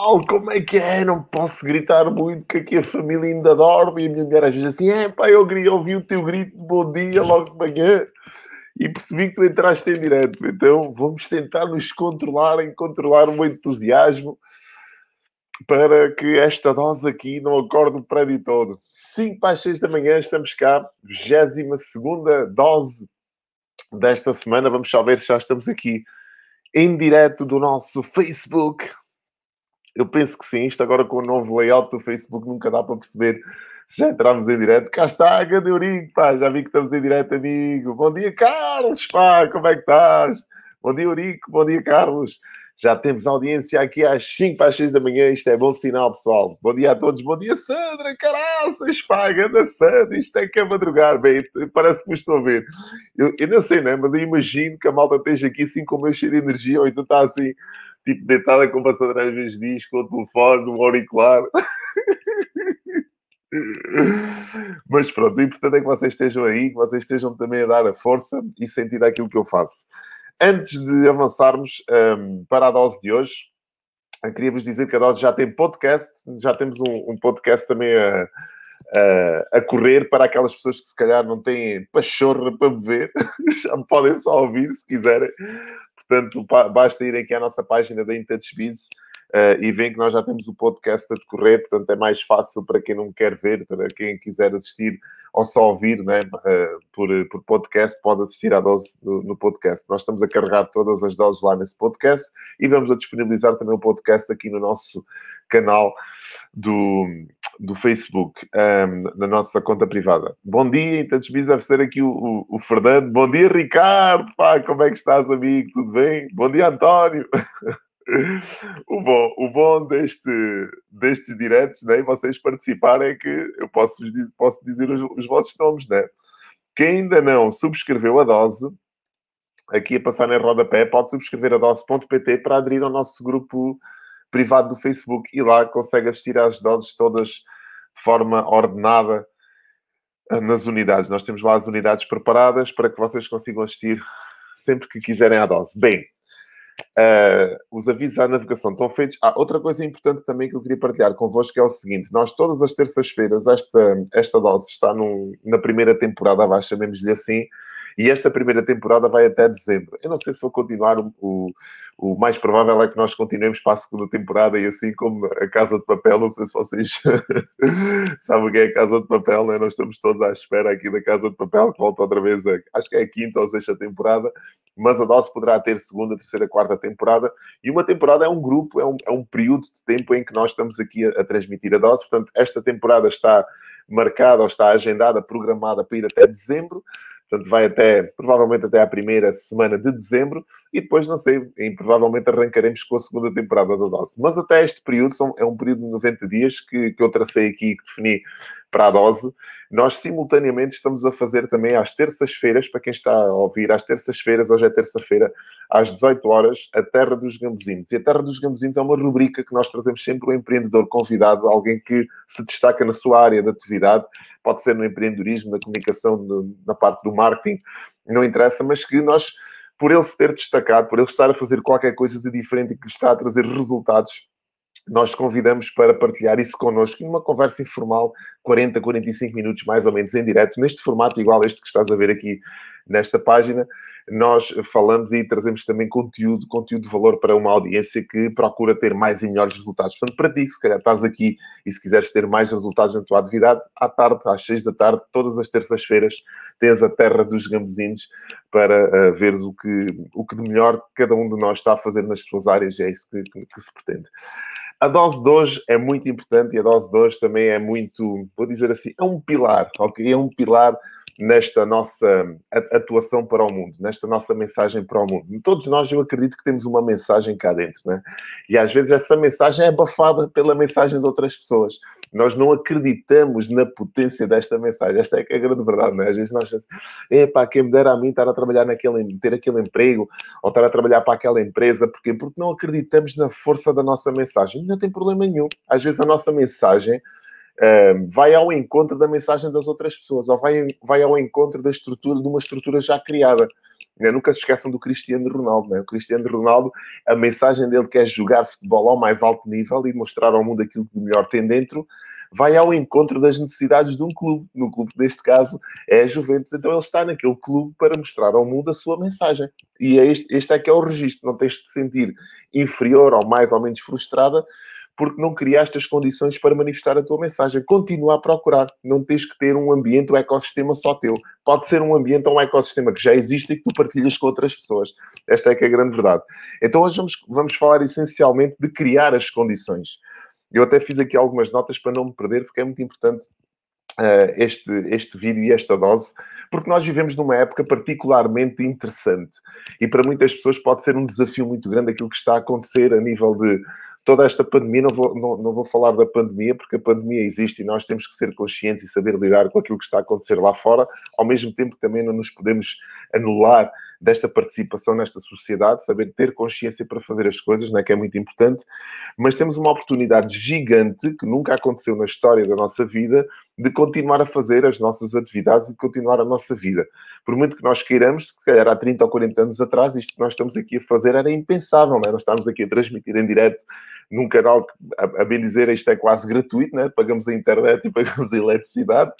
pessoal, como é que é? Não posso gritar muito, que aqui a família ainda dorme. E a minha mulher às vezes assim: é pá, eu ouvi o teu grito de bom dia logo de manhã e percebi que tu entraste em direto. Então vamos tentar nos controlar, em controlar o entusiasmo para que esta dose aqui não acorde o prédio todo. 5 para as 6 da manhã, estamos cá, 22 dose desta semana. Vamos só ver se já estamos aqui em direto do nosso Facebook. Eu penso que sim, isto agora com o novo layout do Facebook nunca dá para perceber se já entramos em direto. Cá está, grande Eurico, pá, já vi que estamos em direto, amigo. Bom dia, Carlos, pá, como é que estás? Bom dia, Eurico, bom dia, Carlos. Já temos audiência aqui às 5 para as 6 da manhã. Isto é bom sinal, pessoal. Bom dia a todos. Bom dia, Sandra. Caraças, pá, ganda Sandra. Isto é que é madrugar. Bem, parece que me estou a ver. Eu, eu não sei, né? Mas eu imagino que a malta esteja aqui assim com o meu cheio de energia ou então está assim, tipo, deitada com vezes diz, com o telefone, um auricular. Mas pronto, o importante é que vocês estejam aí, que vocês estejam também a dar a força e sentir aquilo que eu faço. Antes de avançarmos um, para a dose de hoje, queria-vos dizer que a dose já tem podcast, já temos um, um podcast também a, a, a, correr para aquelas pessoas que se calhar não têm pachorra para beber, já me podem só ouvir se quiserem. Portanto, basta ir aqui à nossa página da IntouchBiz Uh, e veem que nós já temos o podcast a decorrer, portanto é mais fácil para quem não quer ver, para quem quiser assistir ou só ouvir né, uh, por, por podcast, pode assistir à dose no, no, podcast. Nós estamos a carregar todas as doses lá nesse podcast e vamos a disponibilizar também o podcast aqui no nosso canal do, do Facebook, um, ehm, na nossa conta privada. Bom dia, então deve ser aqui o, o, o, Fernando. Bom dia, Ricardo. Pá, como é que estás, amigo? Tudo bem? Bom dia, António. o bom, o bom deste, destes diretos, né, vocês participarem é que eu posso, posso dizer os, os, vossos nomes, né? Quem ainda não subscreveu a dose, aqui a passar em rodapé, pode subscrever a dose.pt para aderir ao nosso grupo privado do Facebook e lá consegue assistir às doses todas de forma ordenada eh, nas unidades. Nós temos lá as unidades preparadas para que vocês consigam assistir sempre que quiserem à dose. Bem, Uh, os avisos à navegação estão feitos. Ah, outra coisa importante também que eu queria partilhar convosco é o seguinte: nós todas as terças-feiras, esta, esta dose está num, na primeira temporada, vai, chamemos-lhe assim, e esta primeira temporada vai até dezembro. Eu não sei se vou continuar, o, o mais provável é que nós continuemos para a segunda temporada e assim como a Casa de Papel, não sei se vocês sabem o que é a Casa de Papel, né? nós estamos todos à espera aqui da Casa de Papel, que volta outra vez, a, acho que é a quinta ou sexta temporada, mas a dose poderá ter segunda, terceira, quarta temporada, e uma temporada é um grupo, é um, é um período de tempo em que nós estamos aqui a, a transmitir a dose, portanto, esta temporada está marcada ou está agendada, programada para ir até dezembro, Portanto, vai até, provavelmente até à primeira semana de dezembro. E depois, não sei, provavelmente arrancaremos com a segunda temporada da dose. Mas até este período, são, é um período de 90 dias que, que eu tracei aqui, que defini para a dose. Nós, simultaneamente, estamos a fazer também às terças-feiras, para quem está a ouvir, às terças-feiras, hoje é terça-feira, às 18 horas, a Terra dos Gambuzinos. E a Terra dos Gambuzinos é uma rubrica que nós trazemos sempre um empreendedor convidado, alguém que se destaca na sua área de atividade, pode ser no empreendedorismo, na comunicação, na parte do marketing, não interessa, mas que nós, por ele se ter destacado, por ele estar a fazer qualquer coisa de diferente e que está a trazer resultados, nós convidamos para partilhar isso connosco numa conversa informal, 40, 45 minutos mais ou menos em direto, neste formato igual a este que estás a ver aqui nesta página. Nós falamos e trazemos também conteúdo, conteúdo de valor para uma audiência que procura ter mais e melhores resultados. Portanto, para ti, se calhar estás aqui e se quiseres ter mais resultados na tua atividade, à tarde, às 6 da tarde, todas as terças-feiras, tens a terra dos gambezinhos para uh, veres o que, o que de melhor cada um de nós está a fazer nas suas áreas, e é isso que, que, que se pretende. A dose de hoje é muito importante e a dose de hoje também é muito, vou dizer assim, é um pilar, ok? É um pilar nesta nossa atuação para o mundo, nesta nossa mensagem para o mundo. Todos nós, eu acredito que temos uma mensagem cá dentro, né? E às vezes essa mensagem é abafada pela mensagem de outras pessoas. Nós não acreditamos na potência desta mensagem. Esta é, é a grande verdade, né? Às vezes nós pensamos, epá, quem me dera a mim estar a trabalhar naquele, ter aquele emprego ou estar a trabalhar para aquela empresa. Porquê? Porque não acreditamos na força da nossa mensagem. Não tem problema nenhum. Às vezes a nossa mensagem vai ao encontro da mensagem das outras pessoas, ou vai, vai ao encontro da estrutura, de uma estrutura já criada. Né? Nunca se esqueçam do Cristiano Ronaldo. Né? O Cristiano Ronaldo, a mensagem dele que é jogar futebol ao mais alto nível e mostrar ao mundo aquilo que de melhor tem dentro, vai ao encontro das necessidades de um clube. No clube, neste caso, é a Juventus. Então ele está naquele clube para mostrar ao mundo a sua mensagem. E é este, este é que é o registro. Não tens de te sentir inferior ou mais ou menos frustrada porque não criaste as condições para manifestar a tua mensagem. Continua a procurar. Não tens que ter um ambiente, um ecossistema só teu. Pode ser um ambiente ou um ecossistema que já existe e que tu partilhas com outras pessoas. Esta é que é a grande verdade. Então hoje vamos, vamos falar essencialmente de criar as condições. Eu até fiz aqui algumas notas para não me perder, porque é muito importante Uh, este, este vídeo e esta dose, porque nós vivemos numa época particularmente interessante e para muitas pessoas pode ser um desafio muito grande aquilo que está a acontecer a nível de toda esta pandemia, não vou, não, não vou falar da pandemia, porque a pandemia existe e nós temos que ser conscientes e saber lidar com aquilo que está a acontecer lá fora, ao mesmo tempo que também não nos podemos anular desta participação nesta sociedade, saber ter consciência para fazer as coisas, né, que é muito importante, mas temos uma oportunidade gigante que nunca aconteceu na história da nossa vida de continuar a fazer as nossas atividades e de continuar a nossa vida. Por muito que nós queiramos, se calhar há 30 ou 40 anos atrás, isto que nós estamos aqui a fazer era impensável, né? nós estamos aqui a transmitir em direto num canal que, a, bem dizer, isto é quase gratuito, né? pagamos a internet e pagamos a eletricidade,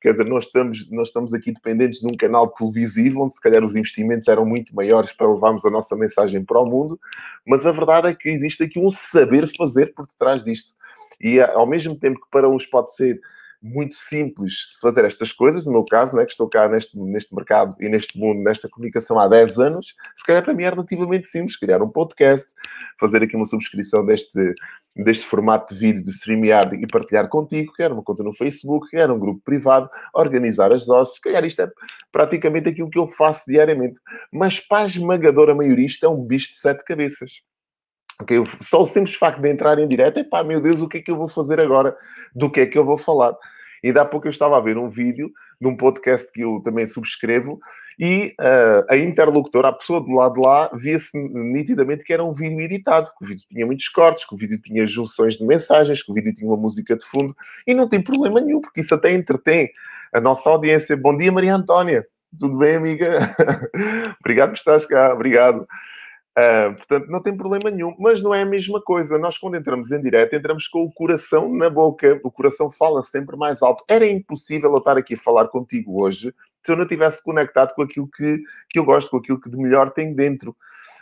quer dizer, nós estamos, nós estamos aqui dependentes de um canal televisivo, onde se calhar os investimentos eram muito maiores para levarmos a nossa mensagem para o mundo, mas a verdade é que existe aqui um saber fazer por detrás disto. E ao mesmo tempo que para uns pode ser muito simples fazer estas coisas, no meu caso, né, que estou cá neste, neste mercado e neste mundo, nesta comunicação há 10 anos, se calhar para mim é relativamente simples criar um podcast, fazer aqui uma subscrição deste, deste formato de vídeo do StreamYard e partilhar contigo, criar uma conta no Facebook, criar um grupo privado, organizar as doses, calhar isto é praticamente aquilo que eu faço diariamente. Mas para a esmagadora maioria isto é um bicho de sete cabeças. Okay? Só o simples facto de entrar em direto, é pá, meu Deus, o que é que eu vou fazer agora? Do que é que eu vou falar? E há pouco eu estava a ver um vídeo de um podcast que eu também subscrevo e uh, a interlocutora, a pessoa do lado de lá, via-se nitidamente que era um vídeo editado, que o vídeo tinha muitos cortes, que o vídeo tinha junções de mensagens, que o vídeo tinha uma música de fundo e não tem problema nenhum, porque isso até entretém a nossa audiência. Bom dia, Maria Antónia. Tudo bem, amiga? obrigado por estares cá, obrigado. Uh, portanto, não tem problema nenhum, mas não é a mesma coisa. Nós, quando entramos em direto, entramos com o coração na boca. O coração fala sempre mais alto. Era impossível eu estar aqui a falar contigo hoje se eu não tivesse conectado com aquilo que, que eu gosto, com aquilo que de melhor tenho dentro.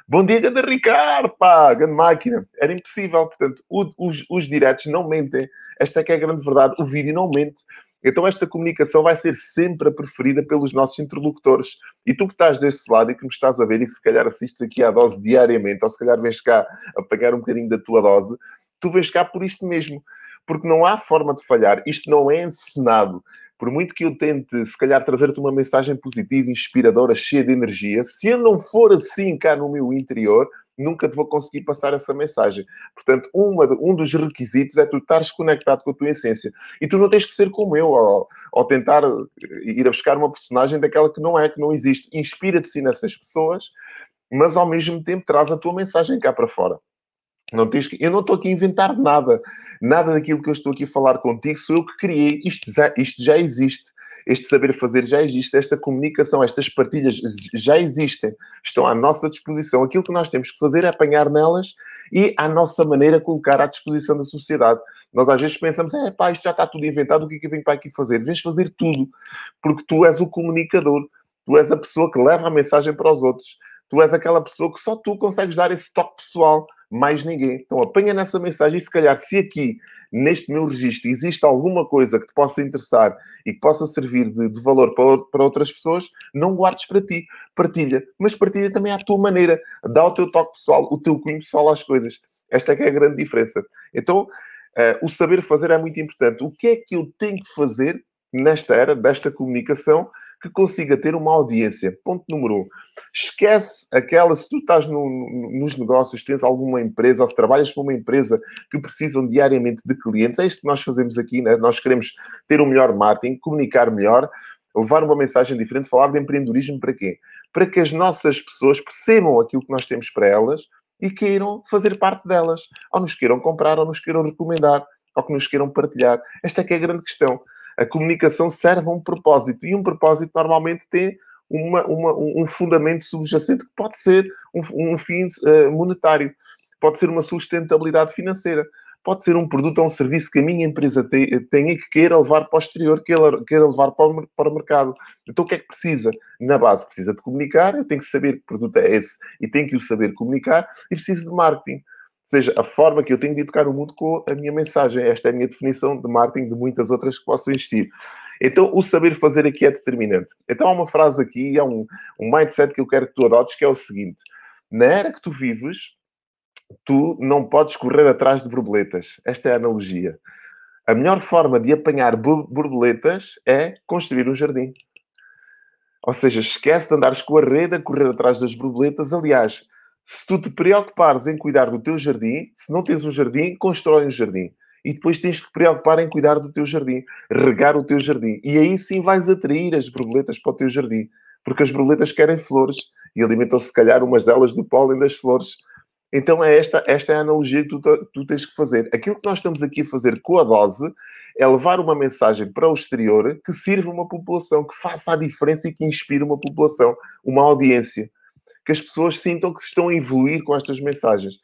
Bom dia, grande Ricardo, pá, grande máquina. Era impossível. Portanto, o, os, os diretos não mentem. Esta é que é a grande verdade. O vídeo não mente. Então, esta comunicação vai ser sempre a preferida pelos nossos interlocutores. E tu que estás desse lado e que me estás a ver e que se calhar assistes aqui à dose diariamente, ou se calhar vens cá a pagar um bocadinho da tua dose, tu vens cá por isto mesmo. Porque não há forma de falhar. Isto não é encenado. Por muito que eu tente, se calhar, trazer-te uma mensagem positiva, inspiradora, cheia de energia, se eu não for assim cá no meu interior, nunca te vou conseguir passar essa mensagem. Portanto, uma, um dos requisitos é tu estares conectado com a tua essência. E tu não tens que ser como eu, ou, ou tentar ir a buscar uma personagem daquela que não é, que não existe. Inspira-te-se nessas pessoas, mas ao mesmo tempo traz a tua mensagem cá para fora. Não tens que... Eu não estou aqui a inventar nada. Nada daquilo que eu estou aqui a falar contigo sou eu que criei. Isto já, isto já existe este saber fazer já existe, esta comunicação, estas partilhas já existem, estão à nossa disposição. Aquilo que nós temos que fazer é apanhar nelas e, à nossa maneira, colocar à disposição da sociedade. Nós às vezes pensamos, é pá, isto já está tudo inventado, o que é que eu venho para aqui fazer? Vens fazer tudo, porque tu és o comunicador, tu és a pessoa que leva a mensagem para os outros, tu és aquela pessoa que só tu consegues dar esse toque pessoal, mais ninguém. Então apanha nessa mensagem e se calhar se aqui neste meu registro existe alguma coisa que te possa interessar e que possa servir de, de valor para, para, outras pessoas, não guardes para ti, partilha, mas partilha também à tua maneira, dá o teu toque pessoal, o teu cunho pessoal às coisas. Esta é que é a grande diferença. Então, uh, o saber fazer é muito importante. O que é que eu tenho que fazer nesta era desta comunicação que consiga ter uma audiência. Ponto número um. Esquece aquela, se tu estás no, nos negócios, tens alguma empresa, ou se trabalhas para uma empresa que precisam diariamente de clientes, é isto que nós fazemos aqui, né? nós queremos ter um melhor marketing, comunicar melhor, levar uma mensagem diferente, falar de empreendedorismo para quê? Para que as nossas pessoas percebam aquilo que nós temos para elas e queiram fazer parte delas, ou nos queiram comprar, ou nos queiram recomendar, ou que nos queiram partilhar. Esta é que é a grande questão a comunicação serve a um propósito. E um propósito normalmente tem uma, uma, um fundamento subjacente que pode ser um, um fim uh, monetário, pode ser uma sustentabilidade financeira, pode ser um produto ou um serviço que a minha empresa tenha que queira levar para o exterior, queira, queira levar para o, para o mercado. Então o que é que precisa? Na base precisa de comunicar, eu tenho que saber que produto é esse e tenho que o saber comunicar e preciso de marketing seja, a forma que eu tenho de educar o mundo com a minha mensagem. Esta é a minha definição de marketing, de muitas outras que possam existir. Então, o saber fazer aqui é determinante. Então, há uma frase aqui, há um, um mindset que eu quero que tu adotes, que é o seguinte. Na era que tu vives, tu não podes correr atrás de borboletas. Esta é a analogia. A melhor forma de apanhar borboletas é construir um jardim. Ou seja, esquece de andares com a rede a correr atrás das borboletas. Aliás, se tu te preocupares em cuidar do teu jardim, se não tens um jardim, constrói um jardim. E depois tens que te preocupar em cuidar do teu jardim, regar o teu jardim. E aí sim vais atrair as borboletas para o teu jardim. Porque as borboletas querem flores e alimentam-se, se calhar, umas delas do pólen das flores. Então é esta, esta é a analogia que tu, tu tens que fazer. Aquilo que nós estamos aqui a fazer com a dose é levar uma mensagem para o exterior que sirva uma população, que faça a diferença e que inspire uma população, uma audiência que as pessoas sintam que se estão a evoluir com estas mensagens.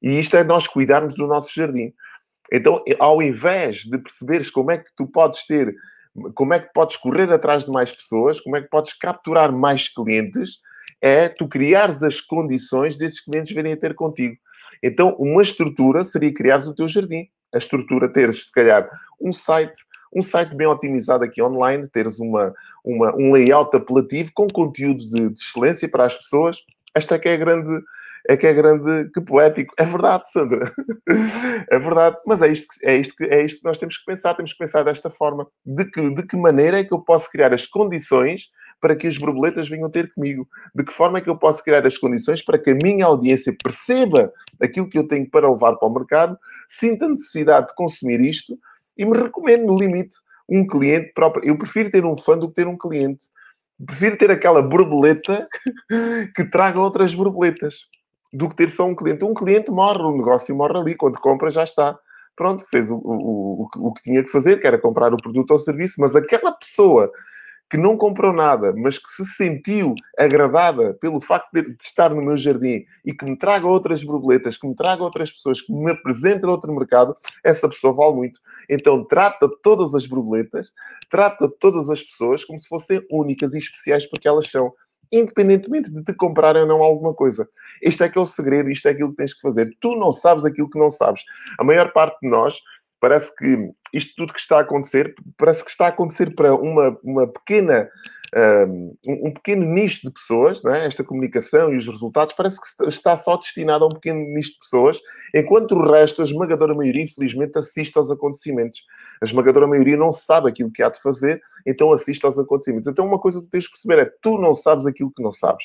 E isto é nós cuidarmos do nosso jardim. Então, ao invés de perceberes como é que tu podes ter, como é que podes correr atrás de mais pessoas, como é que podes capturar mais clientes, é tu criares as condições desses clientes virem a ter contigo. Então, uma estrutura seria criares o teu jardim. A estrutura teres, se calhar, um site, um site bem otimizado aqui online, teres uma, uma, um layout apelativo com conteúdo de, de excelência para as pessoas. Esta é que é grande, é que é grande, que poético. É verdade, Sandra. é verdade. Mas é isto, é, isto que, é isto que nós temos que pensar. Temos que pensar desta forma. De que, de que maneira é que eu posso criar as condições para que as borboletas venham ter comigo? De que forma é que eu posso criar as condições para que a minha audiência perceba aquilo que eu tenho para levar para o mercado, sinta necessidade de consumir isto e me recomendo, no limite, um cliente próprio. Eu prefiro ter um fã do que ter um cliente. Prefiro ter aquela borboleta que traga outras borboletas do que ter só um cliente. Um cliente morre, o negócio morre ali. Quando compra, já está. Pronto, fez o, o, o, o que tinha que fazer, que era comprar o produto ou serviço, mas aquela pessoa que não comprou nada, mas que se sentiu agradada pelo facto de estar no meu jardim e que me traga outras borboletas, que me traga outras pessoas, que me apresentem outro mercado, essa pessoa vale muito. Então trata todas as borboletas, trata todas as pessoas como se fossem únicas e especiais porque elas são independentemente de te comprarem ou não alguma coisa. Este é que é o segredo, isto é aquilo que tens que fazer. Tu não sabes aquilo que não sabes. A maior parte de nós parece que isto tudo que está a acontecer, parece que está a acontecer para uma, uma pequena, um, um pequeno nicho de pessoas, é? esta comunicação e os resultados, parece que está só destinado a um pequeno nicho de pessoas, enquanto o resto, a esmagadora maioria, infelizmente, assiste aos acontecimentos. A esmagadora maioria não sabe aquilo que há de fazer, então assiste aos acontecimentos. Então, uma coisa que tens de perceber é tu não sabes aquilo que não sabes.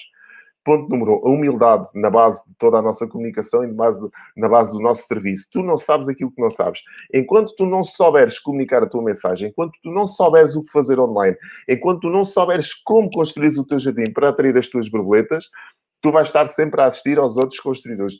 Ponto número um, a humildade na base de toda a nossa comunicação e base, na base do nosso serviço. Tu não sabes aquilo que não sabes. Enquanto tu não souberes comunicar a tua mensagem, enquanto tu não souberes o que fazer online, enquanto tu não souberes como construir o teu jardim para atrair as tuas borboletas, tu vais estar sempre a assistir aos outros construidores.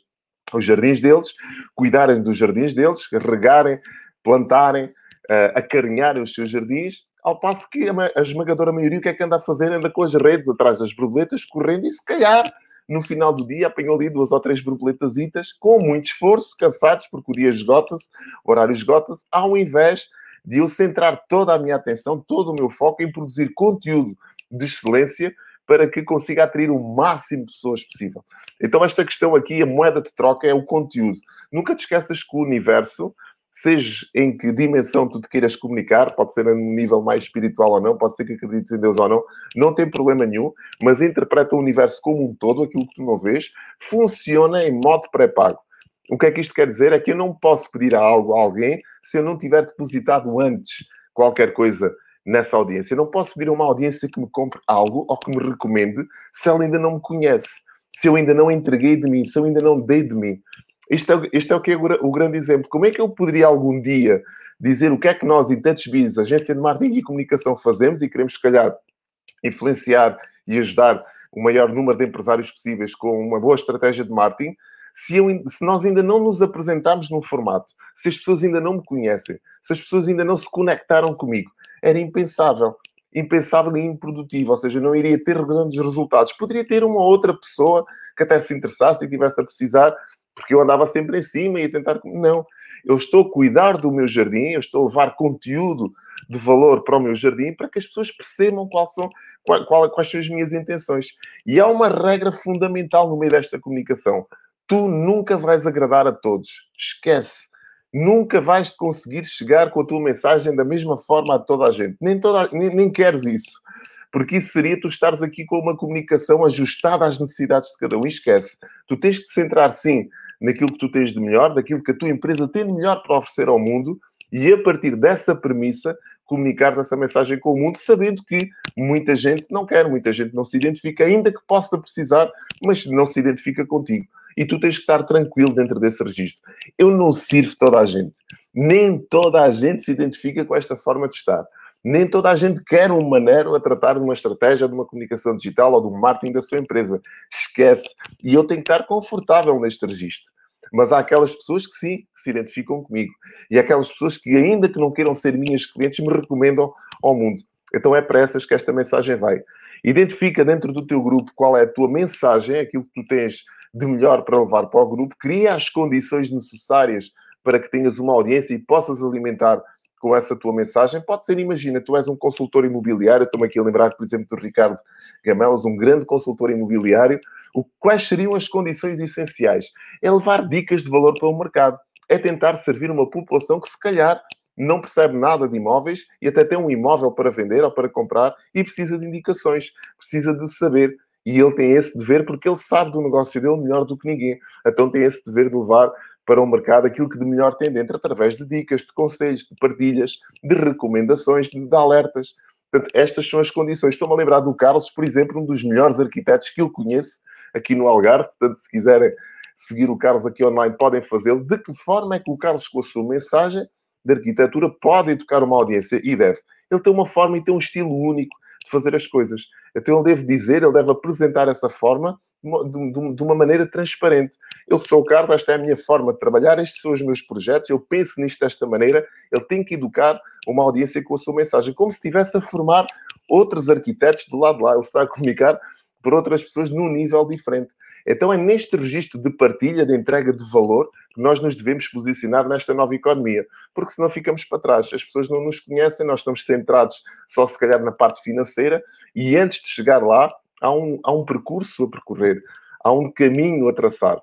Os jardins deles, cuidarem dos jardins deles, regarem, plantarem, uh, acarinharem os seus jardins ao passo que a esmagadora maioria, o que é que anda a fazer? Anda com as redes atrás das borboletas, correndo e se calhar no final do dia apanhou ali duas ou três borboletasitas com muito esforço, cansados, porque o dia esgota-se, o horário esgota-se, ao invés de eu centrar toda a minha atenção, todo o meu foco em produzir conteúdo de excelência para que consiga atrair o máximo de pessoas possível. Então, esta questão aqui, a moeda de troca é o conteúdo. Nunca te esqueças que o universo seja em que dimensão tu te queiras comunicar, pode ser a nível mais espiritual ou não, pode ser que acredites em Deus ou não, não tem problema nenhum, mas interpreta o universo como um todo, aquilo que tu não vês, funciona em modo pré-pago. O que é que isto quer dizer? É que eu não posso pedir algo a alguém se eu não tiver depositado antes qualquer coisa nessa audiência. Eu não posso pedir a uma audiência que me compre algo ou que me recomende se ela ainda não me conhece, se eu ainda não entreguei de mim, se eu ainda não dei de mim. Isto é, isto é o que é o grande exemplo. Como é que eu poderia algum dia dizer o que é que nós, em TouchBiz, agência de marketing e comunicação, fazemos e queremos, se calhar, influenciar e ajudar o maior número de empresários possíveis com uma boa estratégia de marketing, se, eu, se, nós ainda não nos apresentarmos num formato, se as pessoas ainda não me conhecem, se as pessoas ainda não se conectaram comigo, era impensável. impensável e improdutivo, ou seja, não iria ter grandes resultados. Poderia ter uma outra pessoa que até se interessasse e tivesse a precisar, porque eu andava sempre em cima e a tentar. Não, eu estou a cuidar do meu jardim, eu estou a levar conteúdo de valor para o meu jardim para que as pessoas percebam qual são, qual, qual, quais são as minhas intenções. E há uma regra fundamental no meio desta comunicação. Tu nunca vais agradar a todos. Esquece nunca vais conseguir chegar com a tua mensagem da mesma forma a toda a gente. Nem, toda, nem, nem queres isso. Porque isso seria tu estares aqui com uma comunicação ajustada às necessidades de cada um. E esquece. Tu tens que centrar, sim, naquilo que tu tens de melhor, daquilo que a tua empresa tem de melhor para oferecer ao mundo e a partir dessa premissa comunicares essa mensagem com o mundo, sabendo que muita gente não quer, muita gente não se identifica, ainda que possa precisar, mas não se identifica contigo e tu tens que estar tranquilo dentro desse registro. Eu não sirvo toda a gente. Nem toda a gente se identifica com esta forma de estar. Nem toda a gente quer um maneiro a tratar de uma estratégia, de uma comunicação digital ou do marketing da sua empresa. Esquece. E eu tenho que estar confortável neste registro. Mas há aquelas pessoas que sim, que se identificam comigo. E aquelas pessoas que, ainda que não queiram ser minhas clientes, me recomendam ao mundo. Então é para essas que esta mensagem vai. Identifica dentro do teu grupo qual é a tua mensagem, aquilo que tu tens de melhor para levar para o grupo, cria as condições necessárias para que tenhas uma audiência e possas alimentar com essa tua mensagem. Pode ser, imagina, tu és um consultor imobiliário, estou-me aqui a lembrar, por exemplo, do Ricardo Gamelas, um grande consultor imobiliário. O, quais seriam as condições essenciais? É levar dicas de valor para o mercado. É tentar servir uma população que, se calhar, não percebe nada de imóveis e até tem um imóvel para vender ou para comprar e precisa de indicações, precisa de saber e ele tem esse dever porque ele sabe do negócio dele melhor do que ninguém. Então tem esse dever de levar para o mercado aquilo que de melhor tem dentro, através de dicas, de conselhos, de partilhas, de recomendações, de, de alertas. Portanto, estas são as condições. Estou-me a lembrar do Carlos, por exemplo, um dos melhores arquitetos que eu conheço aqui no Algarve. Portanto, se quiserem seguir o Carlos aqui online, podem fazê-lo. De que forma é que o Carlos, com a sua mensagem de arquitetura, pode educar uma audiência? E deve. Ele tem uma forma e tem um estilo único de fazer as coisas. Então ele deve dizer, ele deve apresentar essa forma de, de, uma maneira transparente. Eu sou o Carlos, esta é a minha forma de trabalhar, estes são os meus projetos, eu penso nisto desta maneira. Ele tem que educar uma audiência com a sua mensagem, como se estivesse a formar outros arquitetos do lado de lá. Ele está a comunicar por outras pessoas num nível diferente. Então é neste registro de partilha, de entrega de valor, nós nos devemos posicionar nesta nova economia, porque senão ficamos para trás. As pessoas não nos conhecem, nós estamos centrados só se calhar na parte financeira e antes de chegar lá há um, há um percurso a percorrer, há um caminho a traçar.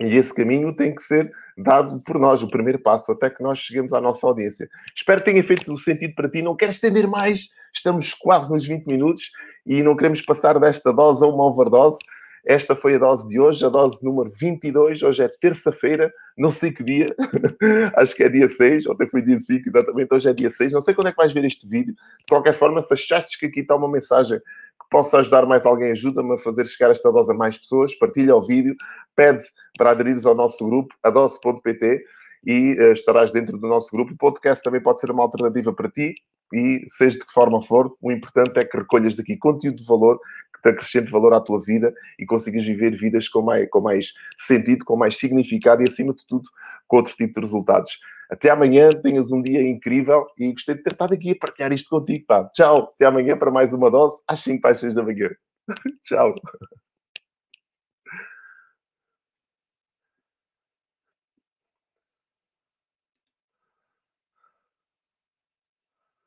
E esse caminho tem que ser dado por nós, o primeiro passo, até que nós cheguemos à nossa audiência. Espero que tenha feito sentido para ti. Não quero estender mais, estamos quase nos 20 minutos e não queremos passar desta dose a uma overdose. Esta foi a dose de hoje, a dose número 22. Hoje é terça-feira, não sei que dia, acho que é dia 6, ontem foi dia 5, exatamente, hoje é dia 6. Não sei quando é que vais ver este vídeo. De qualquer forma, se achaste que aqui está uma mensagem que possa ajudar mais alguém, ajuda-me a fazer chegar esta dose a mais pessoas, partilha o vídeo, pede para aderires ao nosso grupo, adose.pt e uh, estarás dentro do nosso grupo. O podcast também pode ser uma alternativa para ti e, seja de que forma for, o importante é que recolhas daqui conteúdo de valor te acrescente valor à tua vida e consigas viver vidas com mais, com mais sentido, com mais significado e, acima de tudo, com outro tipo de resultados. Até amanhã, tenhas um dia incrível e gostei de ter estado aqui a partilhar isto contigo. Pá. Tchau, até amanhã para mais uma dose às 5 para as 6 da manhã. Tchau.